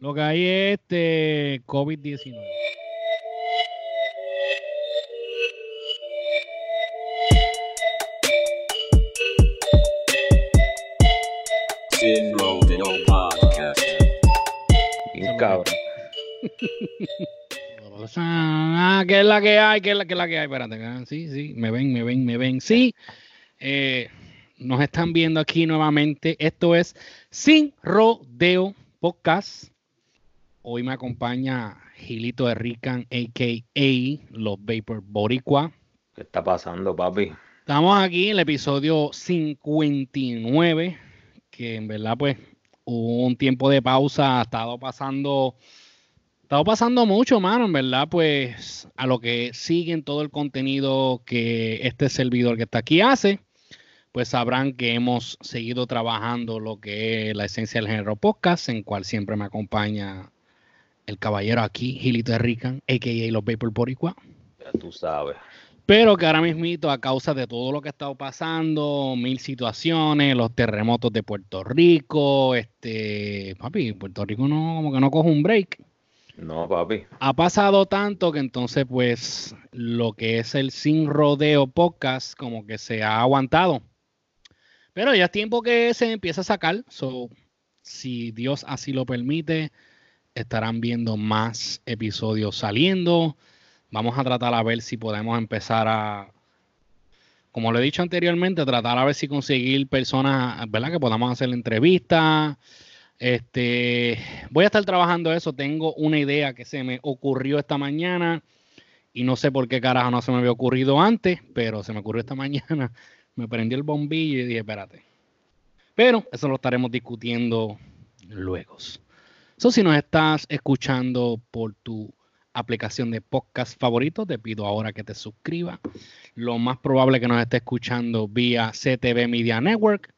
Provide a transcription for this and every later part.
Lo que hay es este COVID-19. Sin Rodeo Podcast. Bien cabrón. Ah, ¿qué es la que hay? ¿Qué es la, qué es la que hay? Espérate, ah, sí, sí, me ven, me ven, me ven. Sí, eh, nos están viendo aquí nuevamente. Esto es Sin Rodeo Podcast. Hoy me acompaña Gilito de Rican, a.k.a. Los Vapor Boricua. ¿Qué está pasando, papi? Estamos aquí en el episodio 59, que en verdad pues hubo un tiempo de pausa, ha estado pasando, ha estado pasando mucho, mano, en verdad pues a lo que siguen todo el contenido que este servidor que está aquí hace, pues sabrán que hemos seguido trabajando lo que es la esencia del género podcast, en cual siempre me acompaña el caballero aquí, Gilito de Rican, a.k.a. Los Vapor Boricua. Ya tú sabes. Pero que ahora mismito, a causa de todo lo que ha estado pasando, mil situaciones, los terremotos de Puerto Rico, este, papi, Puerto Rico no, como que no coge un break. No, papi. Ha pasado tanto que entonces, pues, lo que es el Sin Rodeo Podcast, como que se ha aguantado. Pero ya es tiempo que se empieza a sacar. So, si Dios así lo permite, estarán viendo más episodios saliendo. Vamos a tratar a ver si podemos empezar a, como lo he dicho anteriormente, tratar a ver si conseguir personas, ¿verdad? Que podamos hacer entrevistas. Este, voy a estar trabajando eso. Tengo una idea que se me ocurrió esta mañana y no sé por qué carajo no se me había ocurrido antes, pero se me ocurrió esta mañana. Me prendió el bombillo y dije, espérate. Pero eso lo estaremos discutiendo luego. So, si nos estás escuchando por tu aplicación de podcast favorito, te pido ahora que te suscribas. Lo más probable que nos esté escuchando vía CTV Media Network,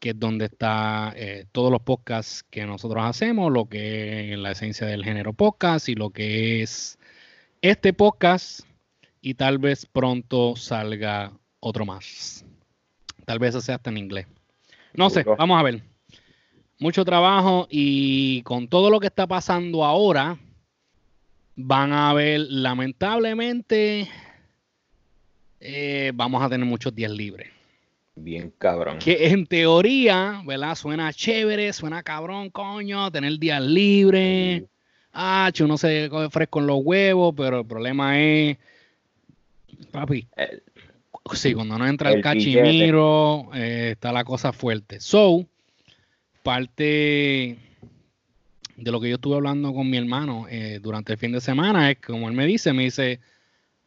que es donde está eh, todos los podcasts que nosotros hacemos, lo que es la esencia del género podcast y lo que es este podcast. Y tal vez pronto salga otro más. Tal vez sea hasta en inglés. No sé, vamos a ver. Mucho trabajo y con todo lo que está pasando ahora, van a ver, lamentablemente, eh, vamos a tener muchos días libres. Bien cabrón. Que en teoría, ¿verdad? Suena chévere, suena cabrón, coño, tener días libres. Ah, uno se coge fresco en los huevos, pero el problema es, papi, El- sí, cuando no entra el, el cachimiro, eh, está la cosa fuerte. So, parte de lo que yo estuve hablando con mi hermano eh, durante el fin de semana es como él me dice, me dice,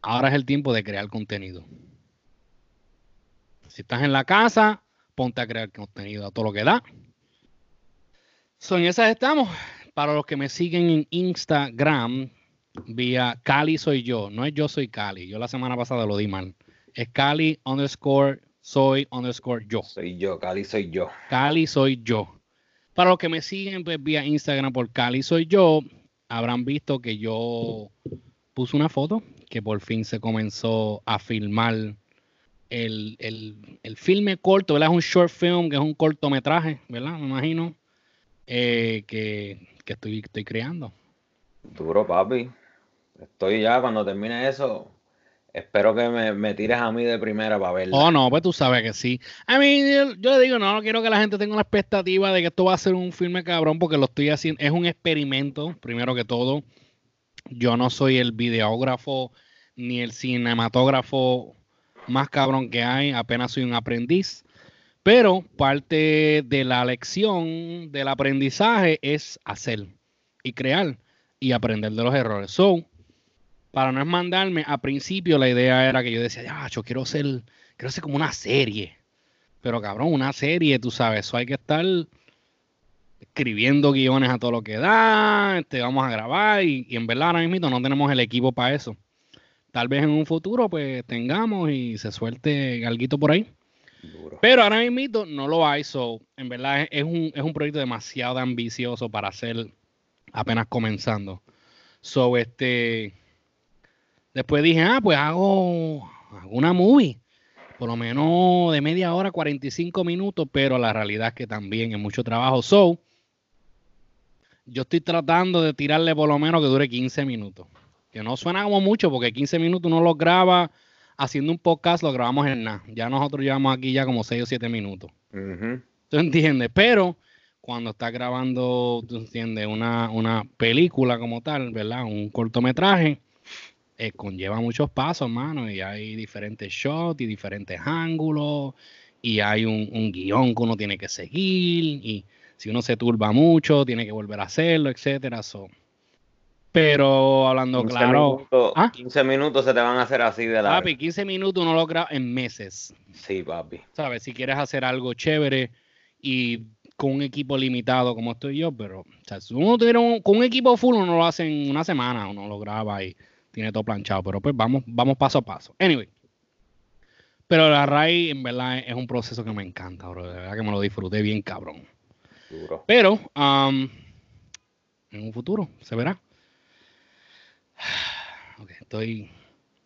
ahora es el tiempo de crear contenido. Si estás en la casa, ponte a crear contenido a todo lo que da. So, en esas estamos. Para los que me siguen en Instagram, vía Cali soy yo. No es yo soy Cali. Yo la semana pasada lo di mal. Es Cali underscore soy underscore yo. soy yo, Cali soy yo. Cali soy yo. Para los que me siguen pues, vía Instagram por Cali soy yo, habrán visto que yo puse una foto que por fin se comenzó a filmar el, el, el filme corto, ¿verdad? Es un short film, que es un cortometraje, ¿verdad? Me imagino, eh, que, que estoy, estoy creando. Duro, papi. Estoy ya, cuando termine eso, espero que me, me tires a mí de primera para verla. Oh, no, pues tú sabes que sí. A mí, yo, yo le digo, no, no quiero que la gente tenga una expectativa de que esto va a ser un filme cabrón, porque lo estoy haciendo, es un experimento, primero que todo. Yo no soy el videógrafo ni el cinematógrafo más cabrón que hay, apenas soy un aprendiz. Pero parte de la lección del aprendizaje es hacer y crear y aprender de los errores. So, para no es mandarme, a principio la idea era que yo decía, ya, yo quiero ser, quiero ser como una serie. Pero cabrón, una serie, tú sabes, eso hay que estar escribiendo guiones a todo lo que da, este, vamos a grabar y, y en verdad ahora mismo no tenemos el equipo para eso. Tal vez en un futuro pues tengamos y se suelte algo por ahí. Duro. Pero ahora mismo no lo hay, so, en verdad es, es un, es un proyecto demasiado ambicioso para hacer apenas comenzando. So, este, después dije, ah, pues hago, hago una movie, por lo menos de media hora, 45 minutos, pero la realidad es que también es mucho trabajo. So, yo estoy tratando de tirarle por lo menos que dure 15 minutos. Que no suena como mucho, porque 15 minutos uno lo graba haciendo un podcast, lo grabamos en nada. Ya nosotros llevamos aquí ya como 6 o 7 minutos. Ujú. ¿Tú entiendes? Pero cuando estás grabando, tú entiendes, una, una película como tal, ¿verdad? Un cortometraje, eh, conlleva muchos pasos, mano, y hay diferentes shots y diferentes ángulos, y hay un, un guion que uno tiene que seguir, y si uno se turba mucho, tiene que volver a hacerlo, etcétera. so. Pero hablando 15 claro, minutos, ¿Ah? 15 minutos se te van a hacer así de la. papi, 15 minutos uno lo graba en meses. Sí, papi. ¿sabes? Si quieres hacer algo chévere y con un equipo limitado como estoy yo, pero o sea, si uno tuviera un, con un equipo full, uno lo hace en una semana, uno lo graba y tiene todo planchado, pero pues vamos, vamos paso a paso. Anyway. Pero la RAI en verdad es un proceso que me encanta, bro. De verdad que me lo disfruté bien cabrón. Duro. Pero um, en un futuro se verá. Ok, estoy,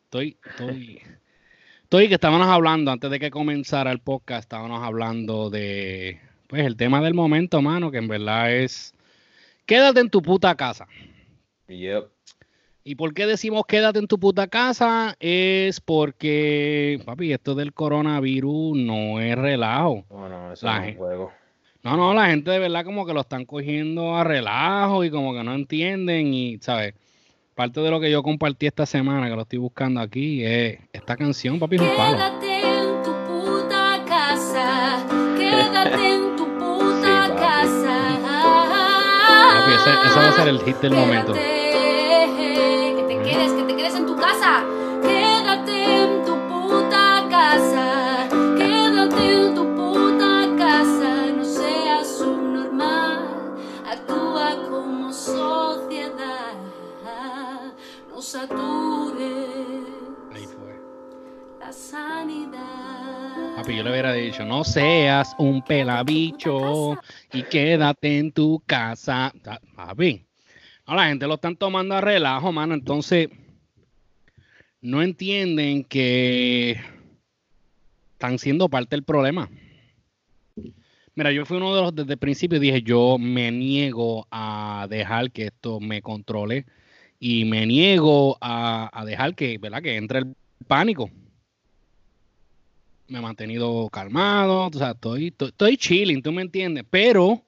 estoy, estoy, estoy que estábamos hablando antes de que comenzara el podcast, estábamos hablando de, pues el tema del momento, mano, que en verdad es, quédate en tu puta casa. Yep. ¿Y por qué decimos quédate en tu puta casa? Es porque, papi, esto del coronavirus no es relajo. Bueno, eso La no es juego. No, no, la gente de verdad como que lo están cogiendo a relajo y como que no entienden y, ¿sabes? Parte de lo que yo compartí esta semana, que lo estoy buscando aquí, es esta canción, papi, es un palo. Quédate en tu puta casa. Quédate en tu puta Sí, papi. casa. Papi, ese, ese va a ser el hit del momento. Ahí fue. la sanidad. Papi, yo le hubiera dicho, no seas un pelabicho y quédate en tu casa. Papi, no, la gente lo están tomando a relajo, mano. Entonces, no entienden que están siendo parte del problema. Mira, yo fui uno de los desde el principio dije, yo me niego a dejar que esto me controle y me niego a, a dejar que, ¿verdad? que entre el pánico me he mantenido calmado, o sea, estoy, estoy, estoy chilling, tú me entiendes, pero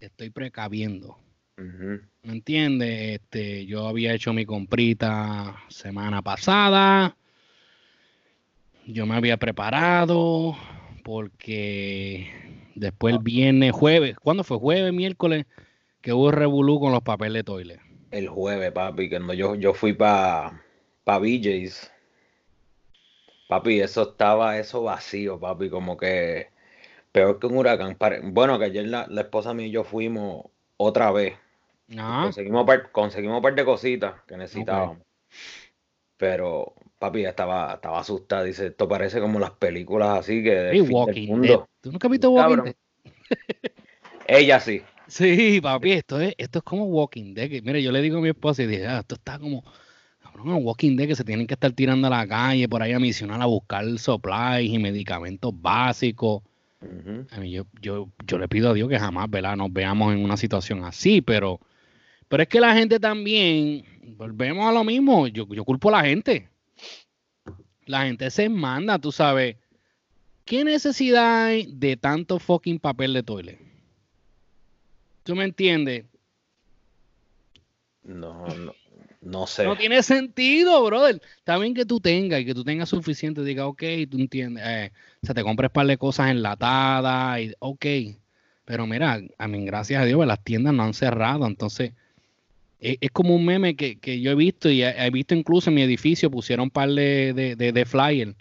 estoy precaviendo. ¿me entiendes? Este, yo había hecho mi comprita semana pasada, yo me había preparado, porque después el viernes, jueves, ¿cuándo fue? Jueves, miércoles, que hubo revolú con los papeles de toilet. El jueves, papi, cuando yo, yo fui para pa BJ's. Papi, eso estaba eso vacío, papi, como que peor que un huracán. Bueno, que ayer la, la esposa mía y yo fuimos otra vez. Ah, Conseguimos par, conseguimos un par de cositas que necesitábamos. Pero, papi, estaba, estaba asustada. Dice, esto parece como las películas así que del hey, fin del Walking mundo. Dead. ¿Tú nunca has visto Walking? Ella sí. Sí, papi, esto es, esto es como Walking Dead. mire, yo le digo a mi esposa y dije, ah, esto está como, cabrón, Walking Dead que se tienen que estar tirando a la calle por ahí a misionar a buscar supplies y medicamentos básicos. A mí, yo, yo, yo le pido a Dios que jamás, ¿verdad? Nos veamos en una situación así, pero, pero es que la gente también, volvemos a lo mismo, yo, yo culpo a la gente. La gente se manda, tú sabes. ¿Qué necesidad hay de tanto fucking papel de toilet? ¿Tú me entiendes? No, no, no sé. No tiene sentido, brother. Está bien que tú tengas y que tú tengas suficiente, diga, ok, tú entiendes, eh, o sea, te compres par de cosas enlatadas y, ok, pero mira, a mí, gracias a Dios, pues, las tiendas no han cerrado, entonces, es, es como un meme que, que yo he visto y he, he visto incluso en mi edificio, pusieron un par de, de, de, de flyer,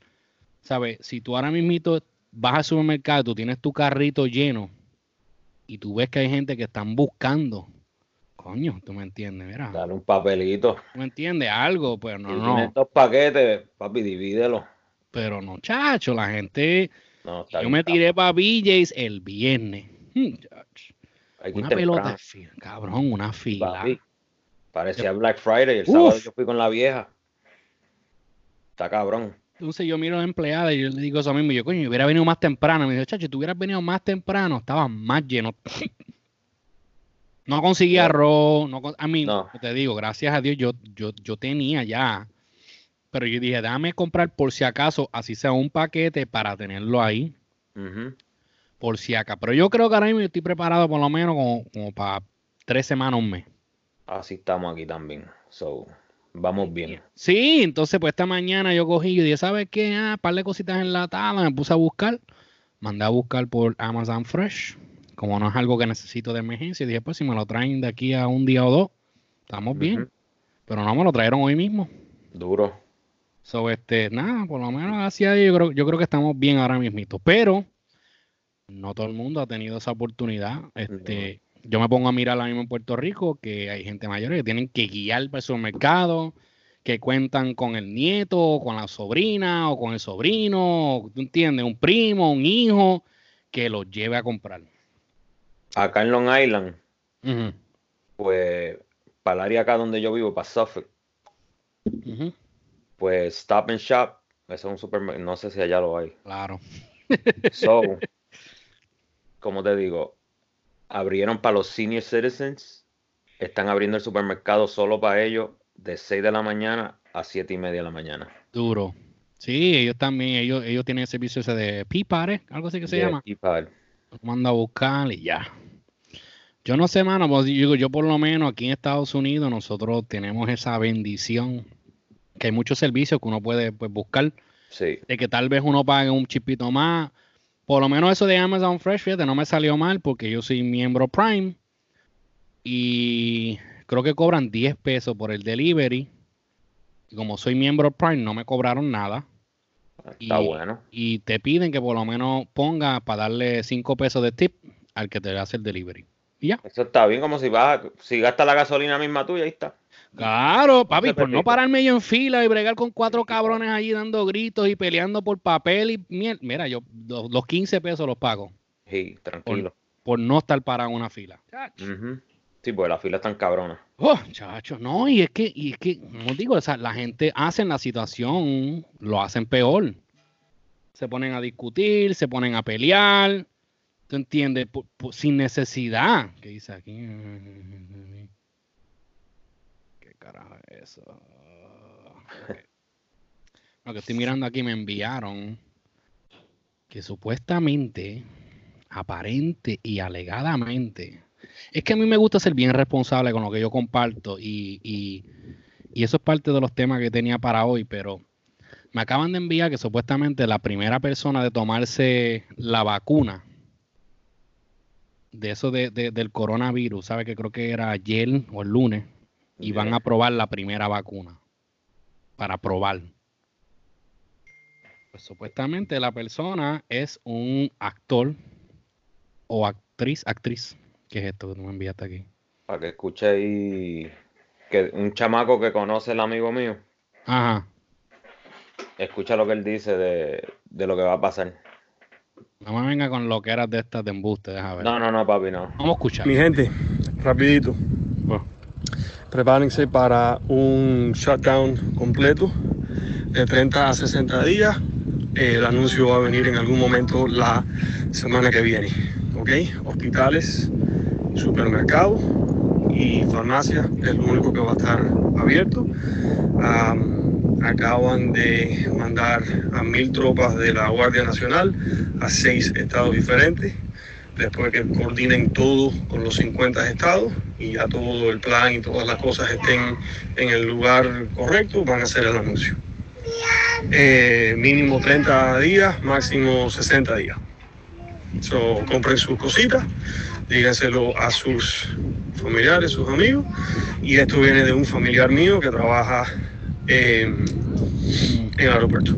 ¿sabes? Si tú ahora mismito vas al supermercado, tú tienes tu carrito lleno y tú ves que hay gente que están buscando, coño, tú me entiendes, mira. Dale un papelito. ¿Tú me entiendes? Algo, pero no, si no. tienes dos paquetes, papi, divídelo. Pero no, chacho, la gente. No, Yo me cabrón. tiré para BJ's el viernes. Hmm, Una pelota, fila, cabrón, una fila. papi. Parecía Black Friday. El Uf. sábado yo fui con la vieja. Está cabrón. Entonces yo miro a la empleada y yo le digo eso mismo. Yo, coño, yo hubiera venido más temprano. Me dijo, chacho, tú hubieras venido más temprano, estaba más lleno. No conseguí arroz, no, a mí, No. te digo, gracias a Dios, yo, yo, yo tenía ya, pero yo dije, déjame comprar por si acaso, así sea un paquete para tenerlo ahí, por si acaso. Pero yo creo que ahora mismo estoy preparado por lo menos como, como para tres semanas, un mes. Así estamos aquí también. So, vamos bien. Sí, entonces pues esta mañana yo cogí y dije, ¿sabes qué? Ah, par de cositas enlatadas, me puse a buscar, mandé a buscar por Amazon Fresh, como no es algo que necesito de emergencia, dije, pues si me lo traen de aquí a un día o dos, estamos bien, pero no me lo trajeron hoy mismo. Duro. So, este, nada, por lo menos hacia ahí yo creo, yo creo que estamos bien ahora mismito, pero no todo el mundo ha tenido esa oportunidad. Este, yo me pongo a mirar ahora mismo en Puerto Rico que hay gente mayor que tienen que guiar para el supermercado, que cuentan con el nieto, o con la sobrina, o con el sobrino, ¿tú entiendes? Un primo, un hijo, que los lleve a comprar. Acá en Long Island, pues, para el área acá donde yo vivo, para Suffolk, pues Stop and Shop, ese es un supermercado, no sé si allá lo hay. claro. So, como te digo, abrieron para los senior citizens, están abriendo el supermercado solo para ellos de 6 de la mañana a 7 y media de la mañana. Duro. Sí, ellos también, ellos, ellos tienen el servicio ese de Pipare, algo así que se Yeah, llama. Lo mando a buscar y ya. Yo no sé, mano, pues, digo, yo por lo menos aquí en Estados Unidos nosotros tenemos esa bendición que hay muchos servicios que uno puede pues, buscar, Sí, de que tal vez uno pague un chipito más. Por lo menos eso de Amazon Fresh, fíjate, no me salió mal porque yo soy miembro Prime y creo que cobran 10 pesos por el delivery. Y como soy miembro Prime, no me cobraron nada. está Y- bueno. Y te piden que por lo menos ponga para darle 5 pesos de tip al que te hace el delivery. Y ya. Eso está bien, como si vas, si gastas la gasolina misma tuya, ahí está. Claro, papi, por no pararme yo en fila y bregar con cuatro cabrones allí dando gritos y peleando por papel y miel. Mira, yo los, los 15 pesos los pago Sí, tranquilo. por no estar parado en una fila. Sí, pues las filas están cabronas. Oh, chacho, no, y es que, y es que, como digo, o sea, la gente hace la situación, lo hacen peor. Se ponen a discutir, se ponen a pelear, ¿tú entiendes? Por- por- sin necesidad. ¿Qué dice aquí? ¿Qué carajo es eso? Ok. Lo que estoy mirando aquí me enviaron que supuestamente, aparente y alegadamente, es que a mí me gusta ser bien responsable con lo que yo comparto y, y- y eso es parte de los temas que tenía para hoy, pero me acaban de enviar que supuestamente la primera persona de tomarse la vacuna de eso de- del coronavirus, sabe que creo que era ayer o el lunes, y van a probar la primera vacuna para probar. Pues supuestamente la persona es un actor o actriz, actriz. ¿Qué es esto que tú me enviaste aquí? Para que escuche ahí que un chamaco que conoce el amigo mío, Ajá. escucha lo que él dice de, de lo que va a pasar. No me venga con lo que eras de estas de embuste, déjame ver. No, no, no, papi, no. Vamos a escuchar. Mi gente, rapidito. Bueno, Prepárense para un shutdown completo de 30 a 60 días. El anuncio va a venir en algún momento la semana que viene. ¿Ok? Hospitales, supermercados y farmacias es lo único que va a estar abierto. Acaban de mandar a mil tropas de la Guardia Nacional a seis estados diferentes después que coordinen todo con los 50 estados y ya todo el plan y todas las cosas estén en el lugar correcto, van a hacer el anuncio. Eh, mínimo 30 días, máximo 60 días. Compren sus cositas, díganselo a sus familiares, sus amigos. Y esto viene de un familiar mío que trabaja en, en el aeropuerto.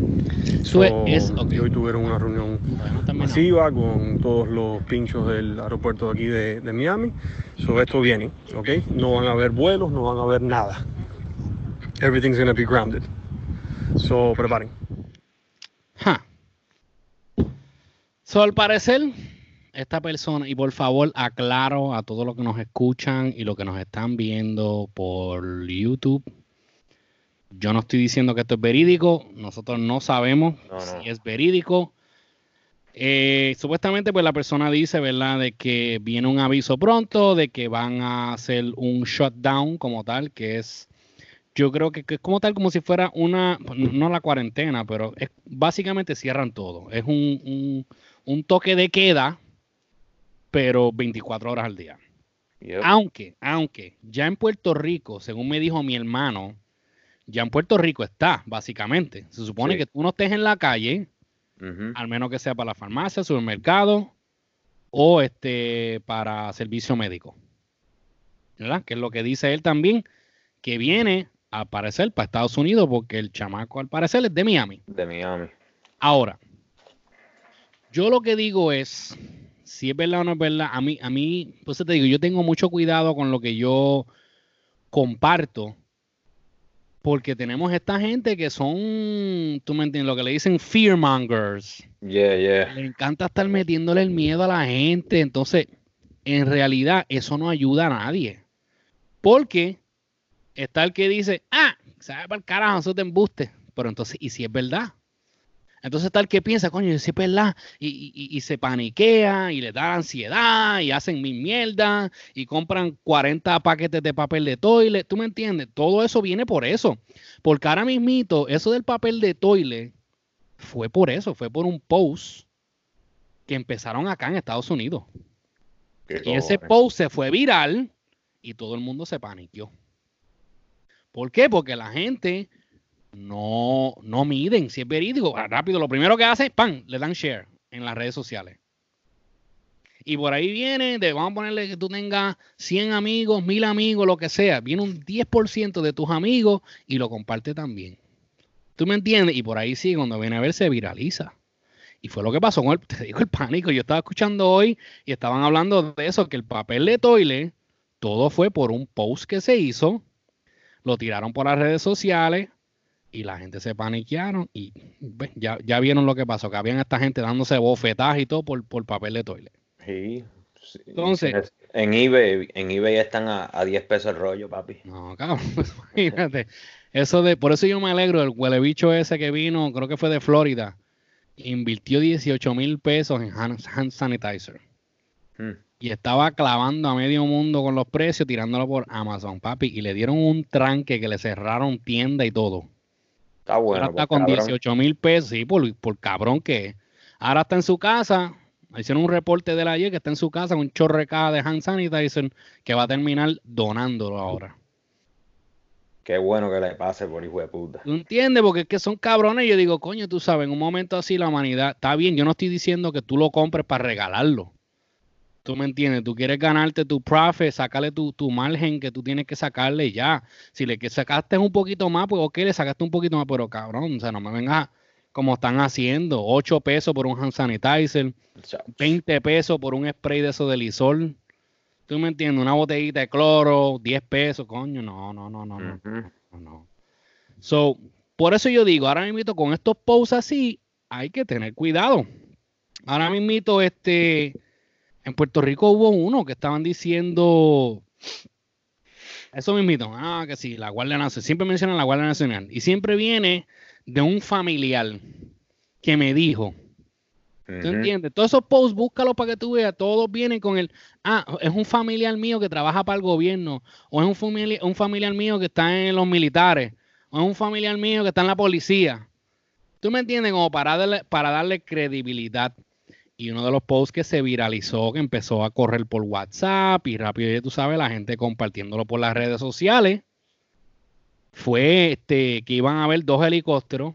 Es- y hoy tuvieron una reunión no masiva con todos los pinchos del aeropuerto de aquí de, de Miami. So, esto viene, ¿ok? No van a haber vuelos, no van a haber nada. Everything's gonna be grounded. So, preparen. Ja. So, al parecer, esta persona, y por favor aclaro a todos los que nos escuchan y los que nos están viendo por YouTube, yo no estoy diciendo que esto es verídico, nosotros no sabemos No, no. si es verídico, Eh, supuestamente, pues la persona dice, ¿verdad?, de que viene un aviso pronto, de que van a hacer un shutdown como tal, que es, yo creo que, que es como tal, como si fuera una, no la cuarentena, pero es básicamente cierran todo. Es un, un, un toque de queda, pero 24 horas al día. Yep. Aunque, aunque, ya en Puerto Rico, según me dijo mi hermano, ya en Puerto Rico está, básicamente. Se supone Sí. que tú no estés en la calle, al menos que sea para la farmacia, supermercado o este para servicio médico. ¿Verdad? Que es lo que dice él también, que viene a aparecer para Estados Unidos porque el chamaco al parecer es de Miami. De Miami. Ahora, yo lo que digo es, si es verdad o no es verdad, a mí, a mí, pues te digo, yo tengo mucho cuidado con lo que yo comparto, porque tenemos esta gente que son, tú me entiendes, lo que le dicen fearmongers. Yeah, yeah. Le encanta estar metiéndole el miedo a la gente. Entonces, en realidad, eso no ayuda a nadie. Porque está el que dice, ah, sabe para el carajo, eso te embuste. Pero entonces, ¿y si es verdad? Entonces el que piensa, coño, si es verdad, y, y- y- y se paniquea, y le da ansiedad, y hacen mil mierdas, y compran 40 paquetes de papel de toilet. ¿Tú me entiendes? Todo eso viene por eso. Porque ahora mismito, eso del papel de toilet fue por eso, fue por un post que empezaron acá en Estados Unidos. Qué Y ese post se fue viral y todo el mundo se paniqueó. ¿Por qué? Porque la gente no, no miden si es verídico. Ah, Rápido, lo primero que hace, ¡pam! Le dan share en las redes sociales. Y por ahí viene, de, vamos a ponerle que tú tengas 100 amigos, 1000 amigos, lo que sea. Viene un 10% de tus amigos y lo comparte también. ¿Tú me entiendes? Y por ahí sí, cuando viene a ver, se viraliza. Y fue lo que pasó con el, te digo, el pánico. Yo estaba escuchando hoy y estaban hablando de eso, que el papel de toile, todo fue por un post que se hizo, lo tiraron por las redes sociales y la gente se paniquearon y pues, ya, ya vieron lo que pasó, que habían esta gente dándose bofetadas y todo por, por papel de toile. Sí, sí. Entonces- en eBay, en eBay están a, a 10 pesos el rollo, papi. No, cabrón, pues, imagínate. Eso de, por eso yo me alegro, el huele bicho ese que vino, creo que fue de Florida, invirtió 18 mil pesos en hand, hand sanitizer. Hmm. y estaba clavando a medio mundo con los precios, tirándolo por Amazon, papi, y le dieron un tranque que le cerraron tienda y todo. Está bueno. Ahora está pues, con cabrón. 18 mil pesos, sí, por, por cabrón que es. Ahora está en su casa, hicieron un reporte de la ayer que está en su casa con un chorro de hand sanitizer que va a terminar donándolo ahora. Qué bueno que le pase por hijo de puta. ¿Tú entiendes? Porque es que son cabrones. Yo digo, coño, tú sabes, en un momento así la humanidad está bien. Yo no estoy diciendo que tú lo compres para regalarlo. ¿Tú me entiendes? Tú quieres ganarte tu profit, sacarle tu, tu margen que tú tienes que sacarle ya. Si le que sacaste un poquito más, pues ok, le sacaste un poquito más, pero cabrón, o sea, no me vengas como están haciendo. 8 pesos por un hand sanitizer, Chao. 20 pesos por un spray de eso de lisol. ¿Tú me entiendes? Una botellita de cloro, 10 pesos, coño, no, no, no, no, no. Ujú. No, no. So, por eso yo digo, ahora mismo con estos posts así, hay que tener cuidado. Ahora mismo, este, en Puerto Rico hubo uno que estaban diciendo, eso mismito, ah, que sí, la Guardia Nacional, siempre mencionan la Guardia Nacional, y siempre viene de un familiar que me dijo, ¿Tú Ujú. entiendes? Todos esos posts, búscalos para que tú veas. Todos vienen con el, ah, es un familiar mío que trabaja para el gobierno, o es un, un familiar mío que está en los militares, o es un familiar mío que está en la policía. ¿Tú me entiendes? Como para darle, para darle credibilidad. Y uno de los posts que se viralizó, que empezó a correr por WhatsApp y rápido, ya tú sabes, la gente compartiéndolo por las redes sociales, fue este, que iban a haber dos helicópteros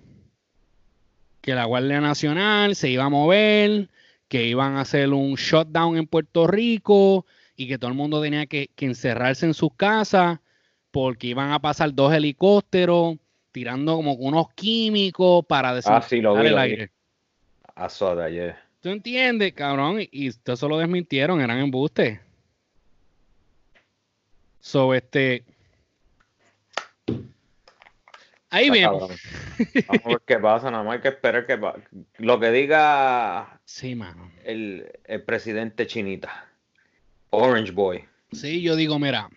que la Guardia Nacional se iba a mover, que iban a hacer un shutdown en Puerto Rico y que todo el mundo tenía que, que encerrarse en sus casas porque iban a pasar dos helicópteros tirando como unos químicos para Ah, sí, lo desinfectar vi, el lo vi. aire. Yeah. ¿Tú entiendes, cabrón? Y eso lo desmintieron, eran embustes. So, este... Ahí Está vemos. cabrón. Vamos a ver qué pasa, nada más hay que esperar que pa- lo que diga Sí, mano. el, el presidente chinita. Orange Boy. Sí, yo digo, mira,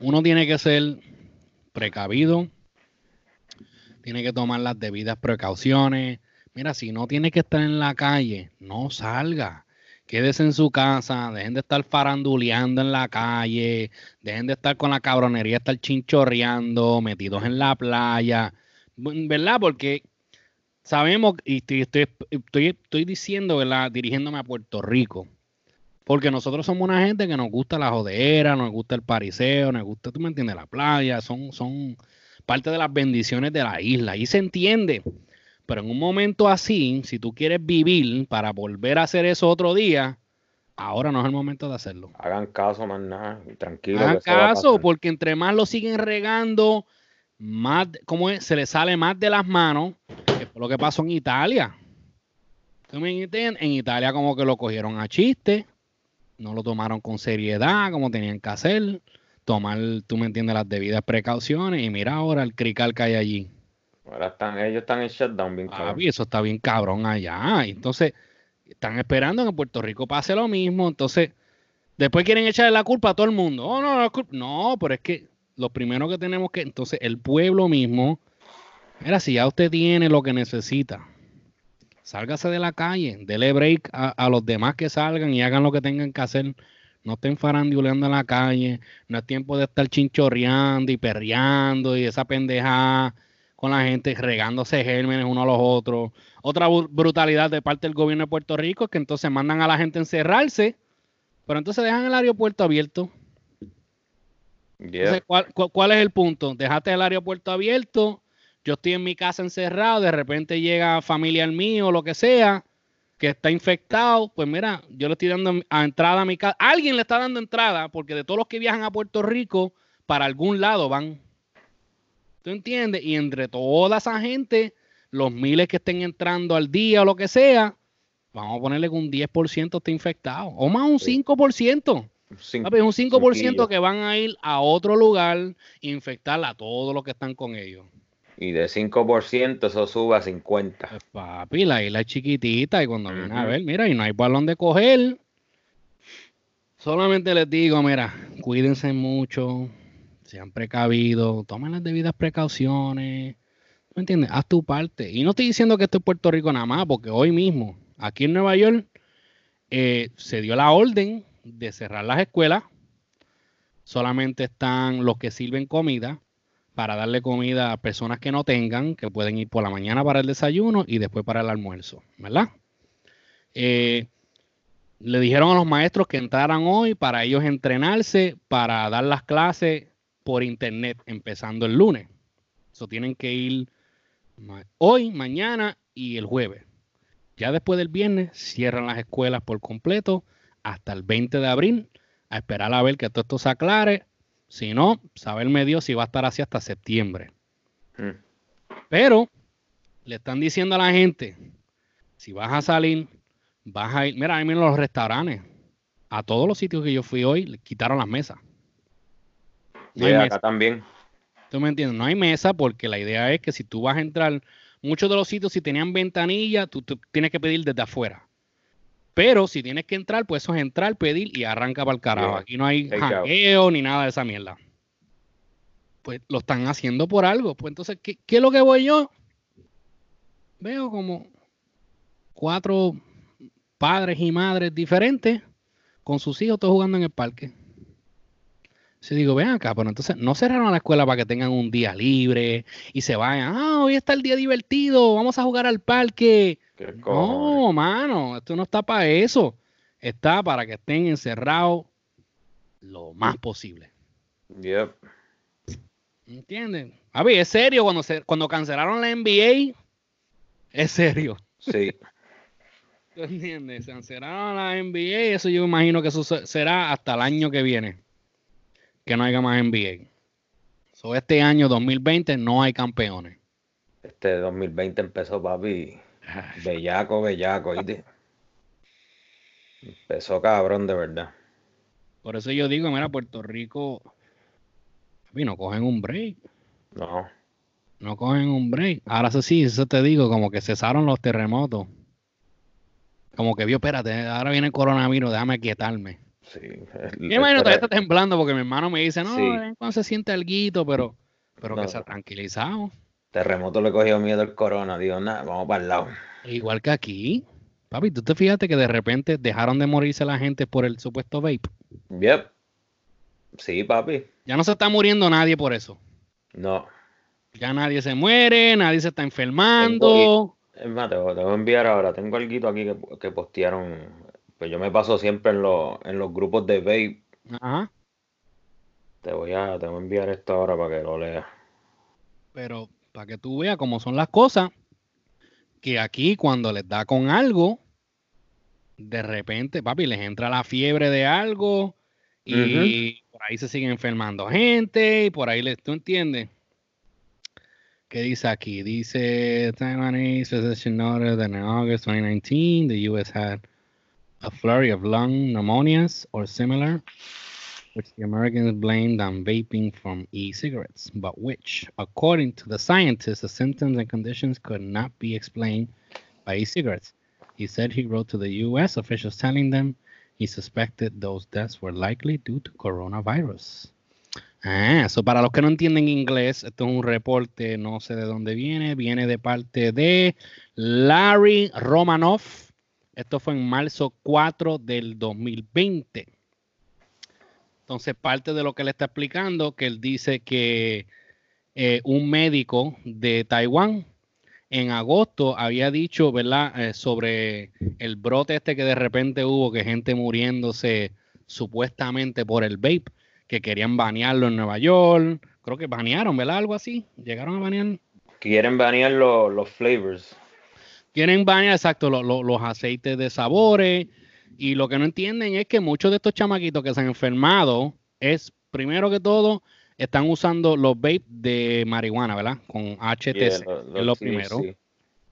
uno tiene que ser precavido, tiene que tomar las debidas precauciones, Mira, si no tiene que estar en la calle, no salga. Quédese en su casa, dejen de estar faranduleando en la calle, dejen de estar con la cabronería, estar chinchorreando, metidos en la playa, ¿verdad? Porque sabemos, y estoy, estoy, estoy, estoy diciendo, ¿verdad? Dirigiéndome a Puerto Rico, porque nosotros somos una gente que nos gusta la jodera, nos gusta el pariseo, nos gusta, tú me entiendes, la playa, son, son parte de las bendiciones de la isla, y se entiende. Pero en un momento así, si tú quieres vivir para volver a hacer eso otro día, ahora no es el momento de hacerlo. Hagan caso, más nada. y Tranquilo. Hagan caso, porque entre más lo siguen regando, más, ¿cómo es? Se le sale más de las manos, que fue lo que pasó en Italia. En Italia como que lo cogieron a chiste, no lo tomaron con seriedad como tenían que hacer, tomar, tú me entiendes, las debidas precauciones y mira ahora el crical que hay allí. Ahora están, ellos están en shutdown bien cabrón. Eso está bien cabrón allá. Entonces, están esperando que en Puerto Rico pase lo mismo. Entonces, después quieren echarle la culpa a todo el mundo. Oh, no, culpa- no, pero es que lo primero que tenemos que, entonces, el pueblo mismo, mira, si ya usted tiene lo que necesita, sálgase de la calle, dele break a, a los demás que salgan y hagan lo que tengan que hacer. No estén faranduleando en la calle, no es tiempo de estar chinchorreando y perreando y esa pendejada con la gente regándose gérmenes uno a los otros. Otra brutalidad de parte del gobierno de Puerto Rico es que entonces mandan a la gente a encerrarse, pero entonces dejan el aeropuerto abierto. Yeah. Entonces, ¿cuál, cu- cuál es el punto? Dejaste el aeropuerto abierto, yo estoy en mi casa encerrado, de repente llega familiar mío o lo que sea, que está infectado, pues mira, yo le estoy dando a entrada a mi casa. Alguien le está dando entrada, porque de todos los que viajan a Puerto Rico, para algún lado van. ¿Tú entiendes? Y entre toda esa gente, los miles que estén entrando al día o lo que sea, vamos a ponerle que un 10% está infectado, o más un Sí. 5%. Cin- Papi, es un 5% cinquillo. que van a ir a otro lugar e infectar a todos los que están con ellos. Y de 5% eso sube a 50. Pues, papi, la isla es chiquitita y cuando viene a Ujú. ver, mira, y no hay balón de coger. Solamente les digo, mira, cuídense mucho, sean precavidos, tomen las debidas precauciones. ¿Me entiendes? Haz tu parte. Y no estoy diciendo que esto es Puerto Rico nada más, porque hoy mismo, aquí en Nueva York, eh, se dio la orden de cerrar las escuelas. Solamente están los que sirven comida para darle comida a personas que no tengan, que pueden ir por la mañana para el desayuno y después para el almuerzo, ¿verdad? Eh, le dijeron a los maestros que entraran hoy para ellos entrenarse para dar las clases por internet, empezando el lunes. Eso tienen que ir hoy, mañana y el jueves. Ya después del viernes cierran las escuelas por completo hasta el 20 de abril a esperar a ver que todo esto se aclare. Si no, saberme Dios si va a estar así hasta septiembre. Mm. Pero le están diciendo a la gente, si vas a salir, vas a ir, mira, ahí miren los restaurantes. A todos los sitios que yo fui hoy, le quitaron las mesas. No hay Yeah, mesa. acá también. ¿Tú me entiendes? No hay mesa porque la idea es que si tú vas a entrar, muchos de los sitios si tenían ventanilla, tú, tú tienes que pedir desde afuera. Pero si tienes que entrar, pues eso es entrar, pedir y arranca para el carajo. Aquí no hay jangueo ni nada de esa mierda. Pues lo están haciendo por algo. Pues entonces, ¿qué, qué es lo que voy yo? Veo como cuatro padres y madres diferentes con sus hijos todos jugando en el parque. Se digo, ven acá, pero entonces no cerraron la escuela para que tengan un día libre y se vayan. Ah, hoy está el día divertido, vamos a jugar al parque. No, mano, esto no está para eso. Está para que estén encerrados lo más posible. Yep. ¿Entienden? A ver, es serio, cuando, se, cuando cancelaron la NBA, es serio. Sí. ¿Tú entiendes? Cancelaron la NBA, eso yo imagino que eso se- será hasta el año que viene. Que no haya más NBA. So, este año 2020 no hay campeones. Este 2020 empezó, papi. Bellaco, bellaco, ¿oíste? Empezó cabrón, de verdad. Por eso yo digo, mira, Puerto Rico, papi, no cogen un break. No. No cogen un break. Ahora eso sí, eso te digo, como que cesaron los terremotos. Como que vio, espérate, ahora viene el coronavirus, déjame quietarme. Sí. Imagino todavía está temblando porque mi hermano me dice, no, Sí. cuando se siente alguito, pero, pero No. que se ha tranquilizado. Terremoto le cogió miedo el corona. Digo, nada, vamos para el lado. Igual que aquí. Papi, tú te fíjate que de repente dejaron de morirse la gente por el supuesto vape. Yep. Sí, papi. Ya no se está muriendo nadie por eso. No. Ya nadie se muere, nadie se está enfermando. Es más, te voy, te voy a enviar ahora. Tengo algo aquí que, que postearon. Pues yo me paso siempre en, los en los grupos de vape. Ajá. Te voy a, te voy a enviar esto ahora para que lo leas. Pero para que tú veas cómo son las cosas, que aquí cuando les da con algo, de repente, papi, les entra la fiebre de algo y por ahí se siguen enfermando gente y por ahí les, ¿tú entiendes? ¿Qué dice aquí? Dice Taiwanese physician noted that in August 2019, the U.S. had a flurry of lung pneumonias or similar, which the Americans blamed on vaping from e-cigarettes, but which, according to the scientists, the symptoms and conditions could not be explained by e-cigarettes. He said he wrote to the U.S. officials telling them he suspected those deaths were likely due to coronavirus. Ah, eso para los que no entienden inglés, esto es un reporte, no sé de dónde viene, viene de parte de Larry Romanoff. Esto fue en marzo 4 del 2020. Entonces, parte de lo que le está explicando, que él dice que eh, un médico de Taiwán en agosto había dicho, ¿verdad?, Eh, sobre el brote este que de repente hubo, que gente muriéndose supuestamente por el vape, que querían banearlo en Nueva York. Creo que banearon, ¿verdad? Algo así. Llegaron a banear. Quieren banear lo- los flavors. Quieren banear, exacto, lo- lo- los aceites de sabores. Y lo que no entienden es que muchos de estos chamaquitos que se han enfermado es, primero que todo, están usando los vape de marihuana, ¿verdad? Con HTC, Yeah, lo- es lo sí, primero. sí.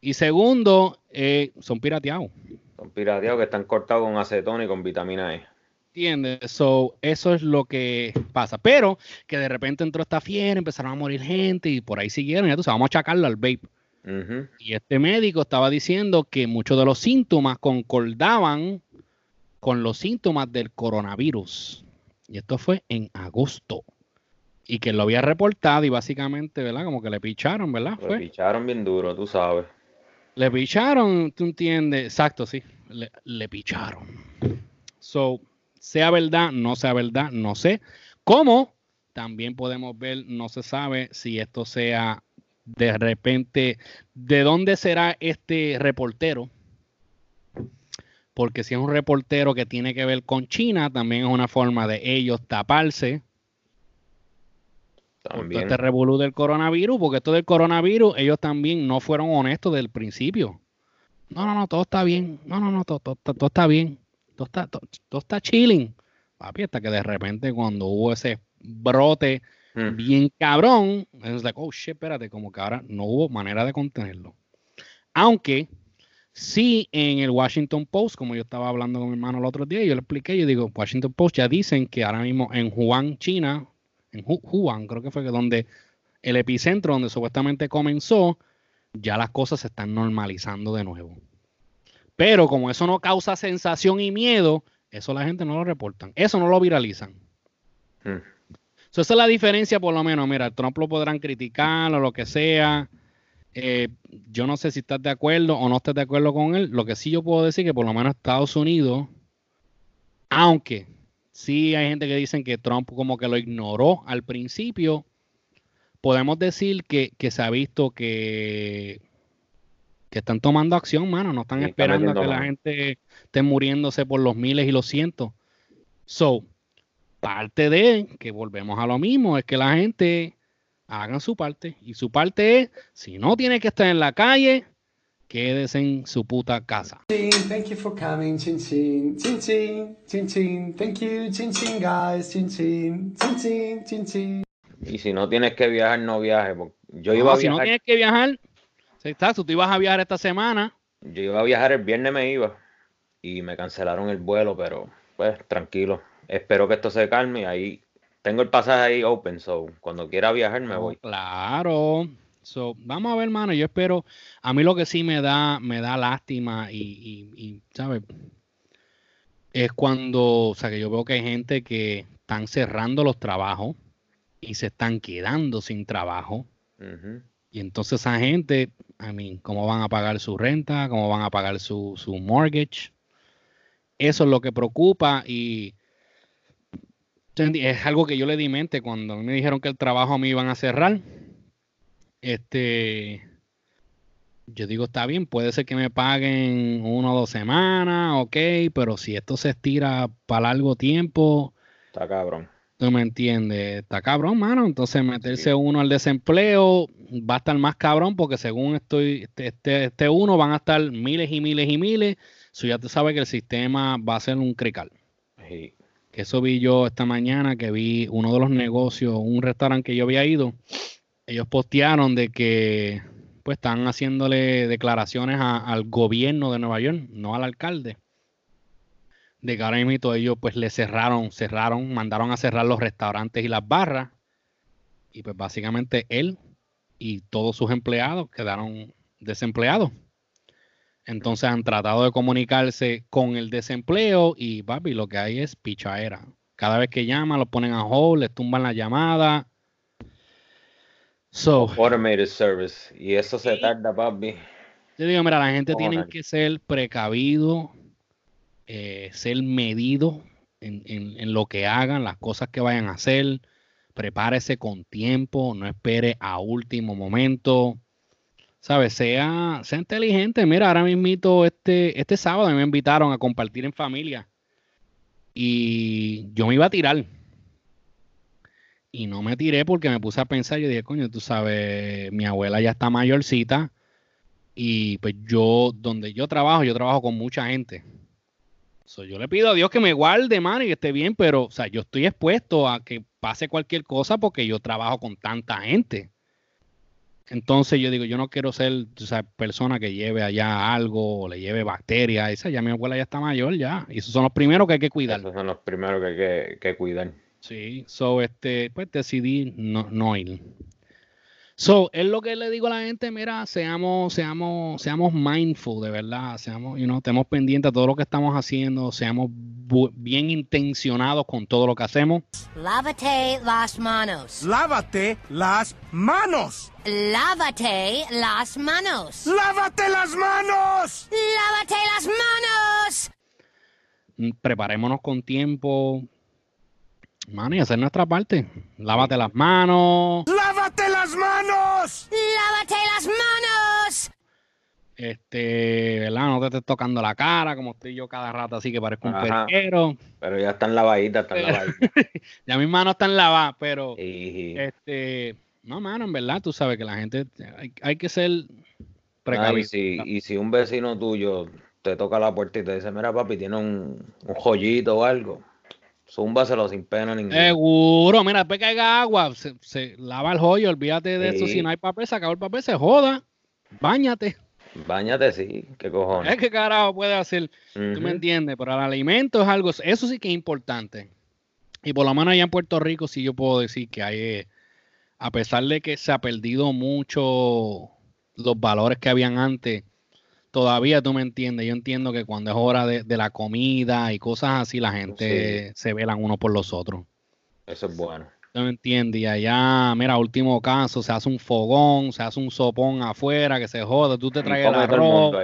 Y segundo, eh, son pirateados. Son pirateados que están cortados con acetona y con vitamina E. ¿Entiendes? So, eso es lo que pasa. Pero que de repente entró esta fiebre, empezaron a morir gente y por ahí siguieron. Ya tú sabes, vamos a achacarlo al vape. Y este médico estaba diciendo que muchos de los síntomas concordaban con los síntomas del coronavirus. Y esto fue en agosto. Y que lo había reportado y básicamente, ¿verdad? Como que le picharon, ¿verdad? Fue. picharon bien duro, tú sabes. Le picharon, tú entiendes. Exacto, sí. Le, le picharon. So, sea verdad, no sea verdad, no sé. ¿Cómo? También podemos ver, no se sabe si esto sea de repente, ¿de dónde será este reportero? Porque si es un reportero que tiene que ver con China, también es una forma de ellos taparse También. este revolú del coronavirus, porque esto del coronavirus, ellos también no fueron honestos del principio. No, no, no, todo está bien. No, no, no, todo, todo, todo está bien. Todo está, todo, todo está chilling. Papi, hasta que de repente cuando hubo ese brote Mm. bien cabrón, es like, oh shit, espérate, como que ahora no hubo manera de contenerlo. Aunque sí en el Washington Post, como yo estaba hablando con mi hermano el otro día, yo le expliqué, yo digo, Washington Post ya dicen que ahora mismo en Wuhan, China, en Wuhan, creo que fue que donde el epicentro donde supuestamente comenzó, ya las cosas se están normalizando de nuevo. Pero como eso no causa sensación y miedo, eso la gente no lo reportan. Eso no lo viralizan. Mm. So, esa es la diferencia, por lo menos. Mira, Trump lo podrán criticar o lo que sea. Eh, yo no sé si estás de acuerdo o no estás de acuerdo con él. Lo que sí yo puedo decir que por lo menos Estados Unidos, aunque sí hay gente que dicen que Trump como que lo ignoró al principio, podemos decir que, que se ha visto que, que están tomando acción, mano. No están Sí, esperando a que la gente esté muriéndose por los miles y los cientos. So, parte de que volvemos a lo mismo es que la gente hagan su parte. Y su parte es, si no tiene que estar en la calle, quédese en su puta casa. Chin, Thank you for coming, chin chin, chin chin, chin chin. Thank you, chin chin guys, chin chin, chin chin, chin chin. Y si no tienes que viajar, no viajes. porque Yo No, iba a si no tienes que viajar, si estás, tú ibas a viajar esta semana, yo iba a viajar el viernes me iba y me cancelaron el vuelo, pero pues tranquilo. Espero que esto se calme ahí tengo el pasaje ahí open, so cuando quiera viajar me No, voy. Claro. So, vamos a ver, mano. Yo espero. A mí lo que sí me da, me da lástima y, y, y, ¿sabes? Es cuando, o sea, que yo veo que hay gente que están cerrando los trabajos y se están quedando sin trabajo. Y entonces esa gente, I mean, ¿cómo van a pagar su renta? ¿Cómo van a pagar su, su mortgage? Eso es lo que preocupa y es algo que yo le di mente cuando me dijeron que el trabajo me iban a cerrar. Este, yo digo, está bien, puede ser que me paguen una o dos semanas, ok, pero si esto se estira para largo tiempo, Está cabrón. tú me entiendes, está cabrón, mano. Entonces meterse uno al desempleo va a estar más cabrón porque según estoy, este, este, este uno van a estar miles y miles y miles. So ya tú sabes que el sistema va a ser un crical. Sí. Que eso vi yo esta mañana, que vi uno de los negocios, un restaurante que yo había ido, ellos postearon de que pues están haciéndole declaraciones a- al gobierno de Nueva York, no al alcalde, de que ahora mismo ellos pues le cerraron, cerraron, mandaron a cerrar los restaurantes y las barras, y pues básicamente él y todos sus empleados quedaron desempleados. Entonces han tratado de comunicarse con el desempleo y papi, lo que hay es pichaera. Cada vez que llaman, lo ponen a hold, les tumban la llamada. So, Automated service. Y eso se tarda, papi. yo digo, mira, la gente tiene que ser precavido, eh, ser medido en, en- en lo que hagan, las cosas que vayan a hacer. Prepárese con tiempo, no espere a último momento. ¿Sabes? Sea, sea inteligente. Mira, ahora mismito, este, este sábado me invitaron a compartir en familia. Y yo me iba a tirar. Y no me tiré porque me puse a pensar, yo dije, coño, tú sabes, mi abuela ya está mayorcita. Y pues yo, donde yo trabajo, yo trabajo con mucha gente. So, yo le pido a Dios que me guarde, mano, y que esté bien, pero, o sea, yo estoy expuesto a que pase cualquier cosa porque yo trabajo con tanta gente. Entonces yo digo, yo no quiero ser persona que lleve allá algo o le lleve bacterias. Esa ya mi abuela ya está mayor ya. Y esos son los primeros que hay que cuidar. Esos son los primeros que hay que, que cuidar. Sí, so este, pues decidí no, no ir. So, es lo que le digo a la gente, mira, seamos, seamos, seamos mindful, de verdad, seamos, you know, estemos pendientes a todo lo que estamos haciendo, seamos bien intencionados con todo lo que hacemos. Lávate las manos. Lávate las manos. Lávate las manos. ¡Lávate las manos! Lávate las manos. Mm, Preparémonos con tiempo, mano, y hacer nuestra parte. Lávate las manos, ¡Lávate las manos! Lávate las manos. este, ¿verdad? No te estés tocando la cara, como estoy yo cada rato, así que parezco un Ajá. periquero. Pero ya están lavaditas, están lavaditas. Ya mis manos están lavadas, pero este, no, mano, en verdad, tú sabes que la gente hay, hay que ser Ah, y, precavido. si, y si un vecino tuyo te toca la puerta y te dice, mira papi, tiene un, un joyito o algo, zúmbaselo sin pena ninguna. Seguro, mira, después que haya agua, se, se lava el joyo, olvídate de eso. Si no hay papel, se acabó el papel, se joda. Báñate. Báñate, sí, qué cojones. Es que carajo puede hacer. Tú me entiendes, pero el alimento es algo, eso sí que es importante. Y por lo menos allá en Puerto Rico sí yo puedo decir que hay, eh, a pesar de que se ha perdido mucho los valores que habían antes, todavía tú me entiendes, yo entiendo que cuando es hora de, de la comida y cosas así, la gente se velan uno por los otros. Eso es bueno. ¿Tú me entiendes? Y allá, mira, último caso, se hace un fogón, se hace un sopón afuera, que se joda, tú te Y traes el arroz.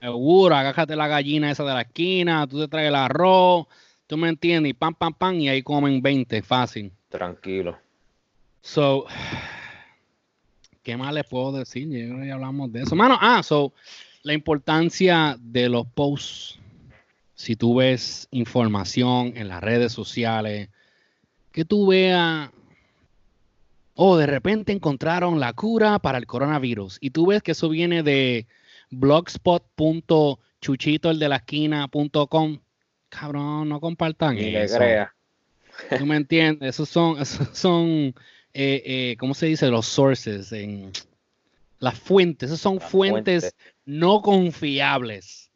Seguro, agájate la gallina esa de la esquina, tú te traes el arroz, tú me entiendes, y pam, pam, pam, y ahí comen 20, fácil. Tranquilo. So, ¿qué más les puedo decir? Ya hablamos de eso. Mano, ah, so, la importancia de los posts. Si tú ves información en las redes sociales, que tú veas, oh, de repente encontraron la cura para el coronavirus, y tú ves que eso viene de blogspot.chuchitoeldelaesquina.com, cabrón, no compartan eso. crea. ¿Tú me entiendes? Esos son, esos son eh, eh, ¿cómo se dice? Los sources, en las fuentes, esos son Las fuentes fuentes. No confiables.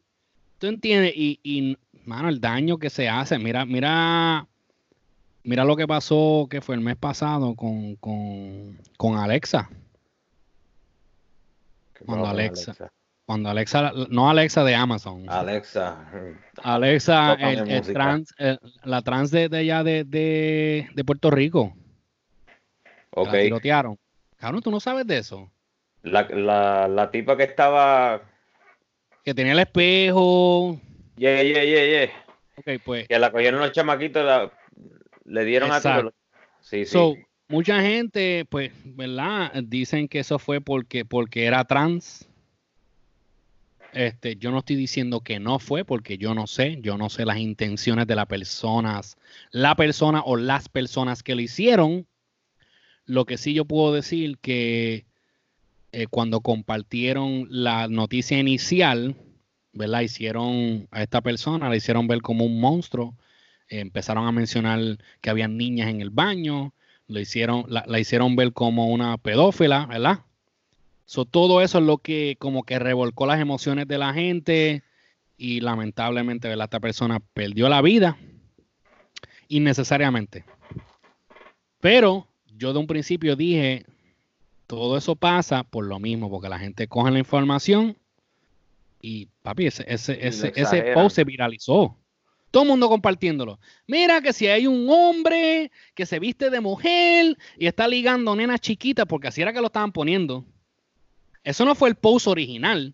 ¿Tú entiendes? Y, y, mano, el daño que se hace, mira, mira, mira lo que pasó, que fue el mes pasado con, con, con Alexa. ¿Qué Cuando Alexa- Cuando Alexa, no Alexa de Amazon, Alexa. Alexa, Tócame el, el música. trans, el- la trans de, de allá de, de, de Puerto Rico. Ok. La tirotearon. Cabrón, tú no sabes de eso. La, la, la tipa que estaba. Que tenía el espejo. Yeah, yeah, yeah, yeah. Ok, pues. Que la cogieron los chamaquitos, la- le dieron a Exacto. todos. Sí, sí. So, mucha gente, pues, ¿verdad? Dicen que eso fue porque, porque era trans. Este, yo no estoy diciendo que no fue, porque yo no sé, yo no sé las intenciones de las personas, la persona o las personas que lo hicieron. Lo que sí yo puedo decir que eh, cuando compartieron la noticia inicial, ¿verdad? Hicieron a esta persona, la hicieron ver como un monstruo. Empezaron a mencionar que habían niñas en el baño, lo hicieron, la, la hicieron ver como una pedófila, ¿verdad? So, todo eso es lo que como que revolcó las emociones de la gente y lamentablemente, ¿verdad? Esta persona perdió la vida innecesariamente. Pero yo de un principio dije, todo eso pasa por lo mismo, porque la gente coge la información y, papi, ese, ese, ese, ese post se viralizó. Todo el mundo compartiéndolo. Mira que si hay un hombre que se viste de mujer y está ligando nenas chiquitas, porque así era que lo estaban poniendo. Eso no fue el post original,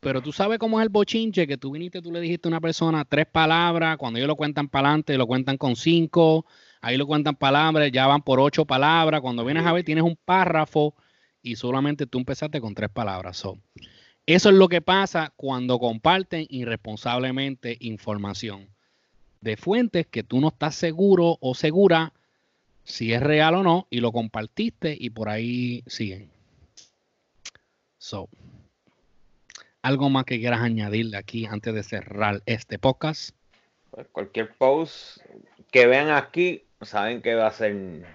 pero tú sabes cómo es el bochinche, que tú viniste, tú le dijiste a una persona tres palabras, cuando ellos lo cuentan para adelante, lo cuentan con cinco, ahí lo cuentan palabras, ya van por ocho palabras, cuando vienes a ver tienes un párrafo y solamente tú empezaste con tres palabras. So, eso es lo que pasa cuando comparten irresponsablemente información de fuentes que tú no estás seguro o segura si es real o no y lo compartiste y por ahí siguen. So, algo más que quieras añadirle aquí antes de cerrar este podcast. Pues cualquier post que vean aquí, saben que va a ser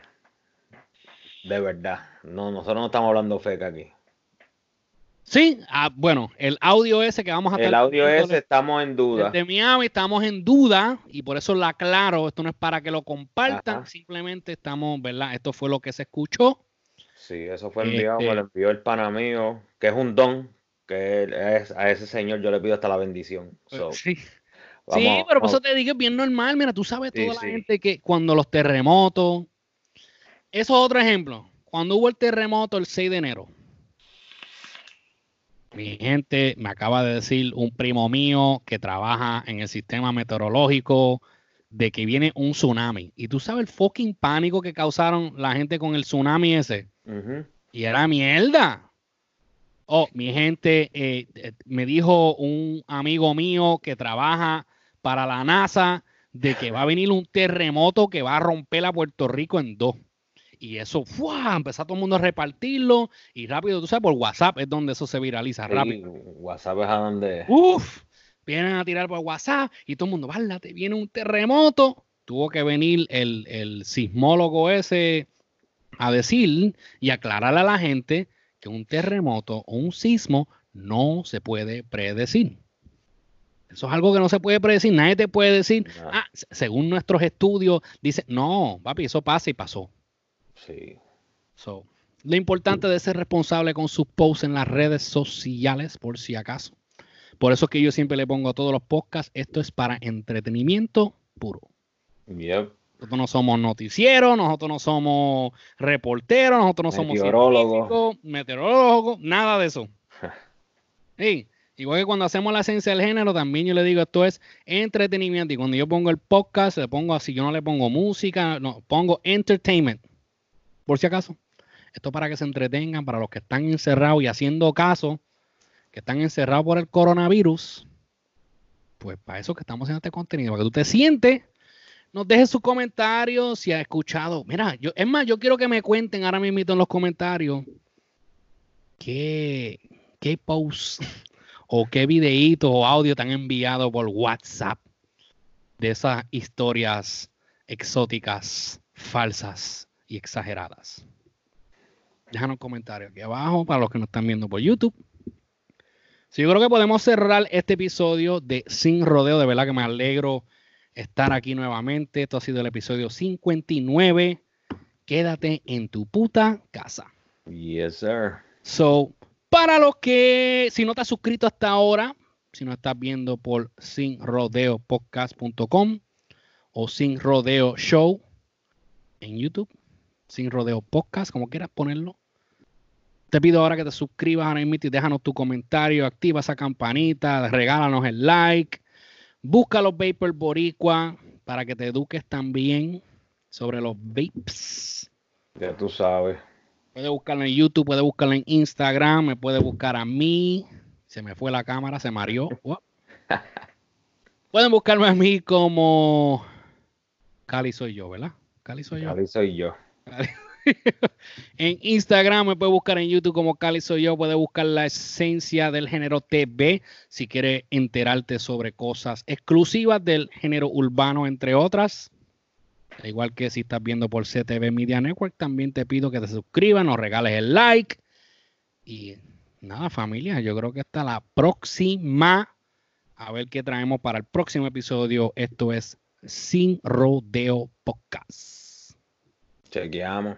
de verdad. No, nosotros no estamos hablando feca aquí. Sí, ah, bueno, el audio ese que vamos a El audio ese estamos en duda. desde Miami estamos en duda y por eso lo aclaro, esto no es para que lo compartan, Ajá. simplemente estamos, ¿verdad? Esto fue lo que se escuchó. Sí, eso fue enviado, me Este- lo envió el pana mío, que es un don, que es- a ese señor yo le pido hasta la bendición. So, sí. vamos- sí, pero por eso te digo, es bien normal. Mira, tú sabes Sí, toda la sí. gente que cuando los terremotos. Eso es otro ejemplo. Cuando hubo el terremoto el 6 de enero. Mi gente me acaba de decir un primo mío que trabaja en el sistema meteorológico de que viene un tsunami. Y tú sabes el fucking pánico que causaron la gente con el tsunami ese. Y era mierda. Oh, mi gente, eh, eh, me dijo un amigo mío que trabaja para la NASA de que va a venir un terremoto que va a romper a Puerto Rico en dos. Y eso, ¡fua! empezó a todo el mundo a repartirlo y rápido, tú sabes, por WhatsApp es donde eso se viraliza Sí, rápido. WhatsApp es a donde. Uf, vienen a tirar por WhatsApp y todo el mundo, te viene un terremoto. Tuvo que venir el, el sismólogo ese a decir y aclararle a la gente que un terremoto o un sismo no se puede predecir. Eso es algo que no se puede predecir. Nadie te puede decir, ah, se- según nuestros estudios, dice, no, papi, eso pasa y pasó. Sí. So, lo importante de ser responsable con sus posts en las redes sociales, por si acaso. Por eso es que yo siempre le pongo a todos los podcasts, esto es para entretenimiento puro. Yep. Nosotros no somos noticieros, nosotros no somos reporteros, nosotros no somos Meteorólogos. científicos, meteorólogos, nada de eso. Sí, igual que cuando hacemos la esencia del género, también yo le digo esto es entretenimiento. Y cuando yo pongo el podcast, le pongo así, yo no le pongo música, no, pongo entertainment. Por si acaso. Esto para que se entretengan, para los que están encerrados y haciendo caso, que están encerrados por el coronavirus. Pues para eso que estamos haciendo este contenido, para que tú te sientes, nos dejes sus comentarios si has escuchado. Mira, yo, es más, yo quiero que me cuenten ahora mismo en los comentarios qué, qué posts o qué videitos o audio te han enviado por WhatsApp de esas historias exóticas, falsas y exageradas. Déjanos un comentario aquí abajo para los que nos están viendo por YouTube. Sí, yo creo que podemos cerrar este episodio de Sin Rodeo. De verdad que me alegro estar aquí nuevamente. Esto ha sido el episodio 59. Quédate en tu puta casa. Yes, sir. So, para los que, si no te has suscrito hasta ahora, si no estás viendo por sinrodeopodcast.com o Sin Rodeo Show en YouTube, Sin Rodeo Podcast, como quieras ponerlo, te pido ahora que te suscribas ahora mismo y déjanos tu comentario, activa esa campanita, regálanos el like, busca los Vapor Boricua para que te eduques también sobre los vapes. Ya tú sabes. Puedes buscarlo en YouTube, puedes buscarlo en Instagram, me puedes buscar a mí. Se me fue la cámara, se mareó. Pueden buscarme a mí como Cali soy yo, ¿verdad? Cali soy yo. Cali soy yo. en Instagram me puede buscar en YouTube como Cali soy yo, puede buscar la esencia del género TV si quiere enterarte sobre cosas exclusivas del género urbano, entre otras. Al igual que si estás viendo por CTV Media Network, también te pido que te suscribas, nos regales el like. Y nada, familia, yo creo que hasta la próxima. A ver qué traemos para el próximo episodio. Esto es Sin Rodeo Podcast. Cioè, Ci auguriamo.